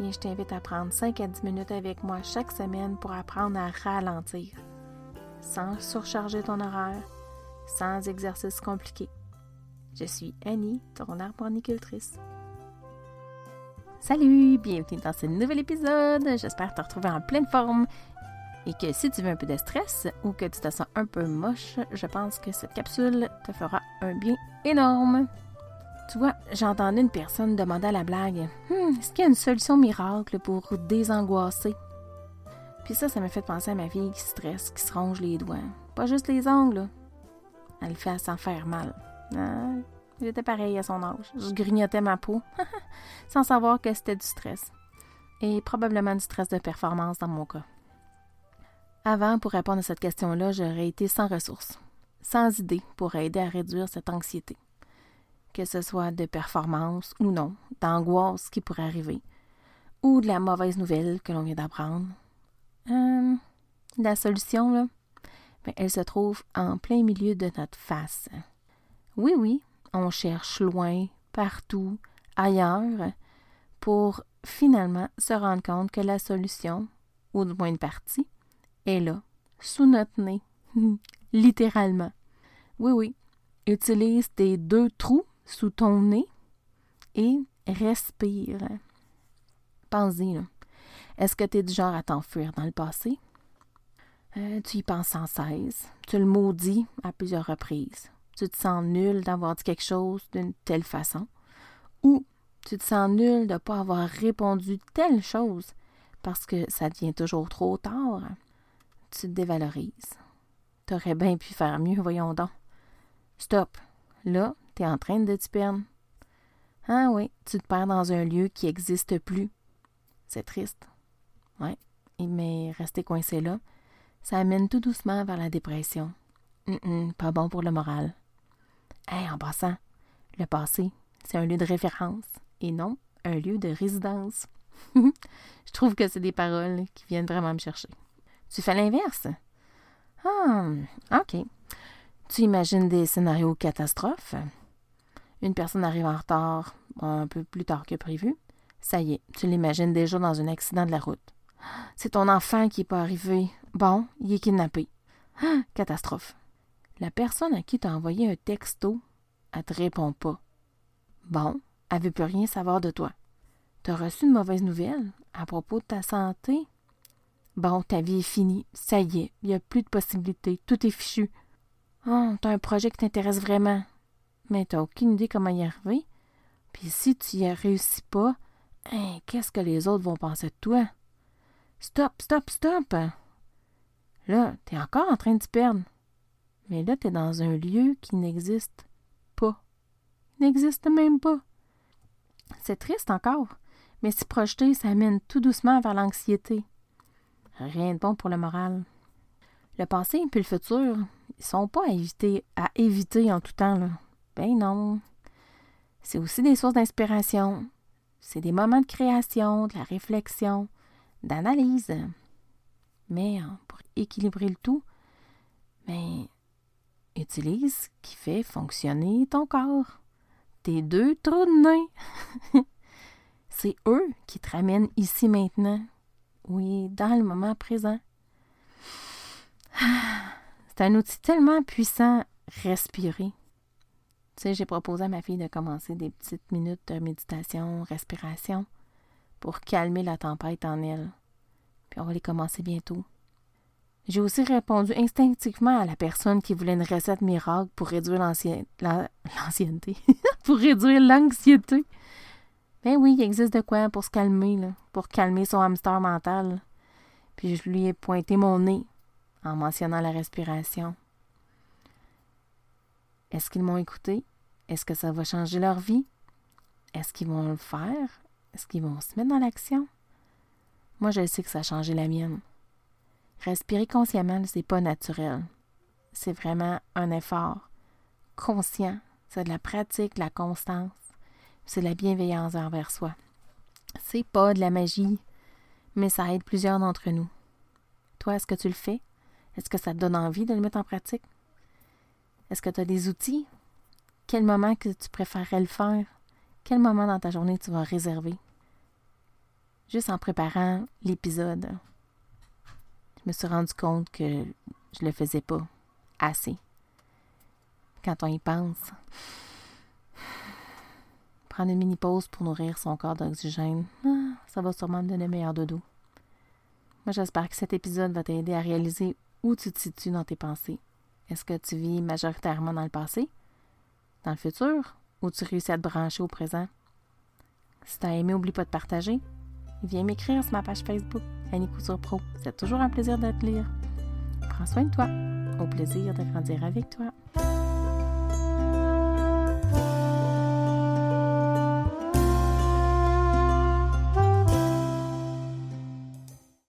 Je t'invite à prendre 5 à 10 minutes avec moi chaque semaine pour apprendre à ralentir, sans surcharger ton horaire, sans exercice compliqué. Je suis Annie, ton arboricultrice. Salut, bienvenue dans ce nouvel épisode. J'espère te retrouver en pleine forme et que si tu veux un peu de stress ou que tu te sens un peu moche, je pense que cette capsule te fera un bien énorme. Tu vois, j'ai entendu une personne demander à la blague hmm, Est-ce qu'il y a une solution miracle pour désangoisser Puis ça, ça m'a fait penser à ma fille qui stresse, qui se ronge les doigts. Pas juste les ongles, Elle le fait à s'en faire mal. J'étais pareil à son âge. Je grignotais ma peau sans savoir que c'était du stress. Et probablement du stress de performance dans mon cas. Avant, pour répondre à cette question-là, j'aurais été sans ressources, sans idée pour aider à réduire cette anxiété. Que ce soit de performance ou non, d'angoisse qui pourrait arriver, ou de la mauvaise nouvelle que l'on vient d'apprendre. Euh, la solution, là, ben, elle se trouve en plein milieu de notre face. Oui, oui, on cherche loin, partout, ailleurs, pour finalement se rendre compte que la solution, ou du moins une partie, est là, sous notre nez, littéralement. Oui, oui, utilise tes deux trous sous ton nez et respire. Pense-y, Est-ce que tu es du genre à t'enfuir dans le passé? Euh, tu y penses sans cesse. Tu le maudis à plusieurs reprises tu te sens nul d'avoir dit quelque chose d'une telle façon, ou tu te sens nul de ne pas avoir répondu telle chose parce que ça devient toujours trop tard, tu te dévalorises. Tu aurais bien pu faire mieux, voyons donc. Stop. Là, tu es en train de te perdre. Ah oui, tu te perds dans un lieu qui n'existe plus. C'est triste. Oui, mais rester coincé là, ça amène tout doucement vers la dépression. pas bon pour le moral en passant, le passé, c'est un lieu de référence et non un lieu de résidence. Je trouve que c'est des paroles qui viennent vraiment me chercher. Tu fais l'inverse? Ah, OK. Tu imagines des scénarios catastrophes? Une personne arrive en retard un peu plus tard que prévu. Ça y est, tu l'imagines déjà dans un accident de la route. C'est ton enfant qui n'est pas arrivé. Bon, il est kidnappé. Catastrophe. La personne à qui tu as envoyé un texto, elle te répond pas. Bon, elle veut plus rien savoir de toi. Tu reçu une mauvaise nouvelle à propos de ta santé? Bon, ta vie est finie. Ça y est, il n'y a plus de possibilités. Tout est fichu. Oh, un projet qui t'intéresse vraiment. Mais tu n'as aucune idée comment y arriver. Puis si tu y réussis pas, hein, qu'est-ce que les autres vont penser de toi? Stop, stop, stop! Là, tu es encore en train de perdre. Mais là, tu dans un lieu qui n'existe pas. N'existe même pas. C'est triste encore, mais s'y projeter, ça mène tout doucement vers l'anxiété. Rien de bon pour le moral. Le passé et le futur, ils sont pas à éviter, à éviter en tout temps. Là. Ben non. C'est aussi des sources d'inspiration. C'est des moments de création, de la réflexion, d'analyse. Mais hein, pour équilibrer le tout, ben, Utilise ce qui fait fonctionner ton corps. Tes deux trous de nez. C'est eux qui te ramènent ici maintenant. Oui, dans le moment présent. C'est un outil tellement puissant, respirer. Tu sais, j'ai proposé à ma fille de commencer des petites minutes de méditation, respiration, pour calmer la tempête en elle. Puis on va les commencer bientôt. J'ai aussi répondu instinctivement à la personne qui voulait une recette miracle pour réduire l'ancienneté, pour réduire l'anxiété. Ben oui, il existe de quoi pour se calmer, pour calmer son hamster mental. Puis je lui ai pointé mon nez en mentionnant la respiration. Est-ce qu'ils m'ont écouté? Est-ce que ça va changer leur vie? Est-ce qu'ils vont le faire? Est-ce qu'ils vont se mettre dans l'action? Moi, je sais que ça a changé la mienne. Respirer consciemment, c'est pas naturel. C'est vraiment un effort conscient. C'est de la pratique, la constance. C'est de la bienveillance envers soi. C'est pas de la magie, mais ça aide plusieurs d'entre nous. Toi, est-ce que tu le fais? Est-ce que ça te donne envie de le mettre en pratique? Est-ce que tu as des outils? Quel moment que tu préférerais le faire? Quel moment dans ta journée tu vas réserver? Juste en préparant l'épisode, je me suis rendu compte que je le faisais pas assez. Quand on y pense, prendre une mini pause pour nourrir son corps d'oxygène, ah, ça va sûrement me donner meilleur dodo. Moi, j'espère que cet épisode va t'aider à réaliser où tu te situes dans tes pensées. Est-ce que tu vis majoritairement dans le passé, dans le futur, ou tu réussis à te brancher au présent? Si tu as aimé, oublie pas de partager. Viens m'écrire sur ma page Facebook, Annie Couture Pro. C'est toujours un plaisir de te lire. Prends soin de toi. Au plaisir de grandir avec toi.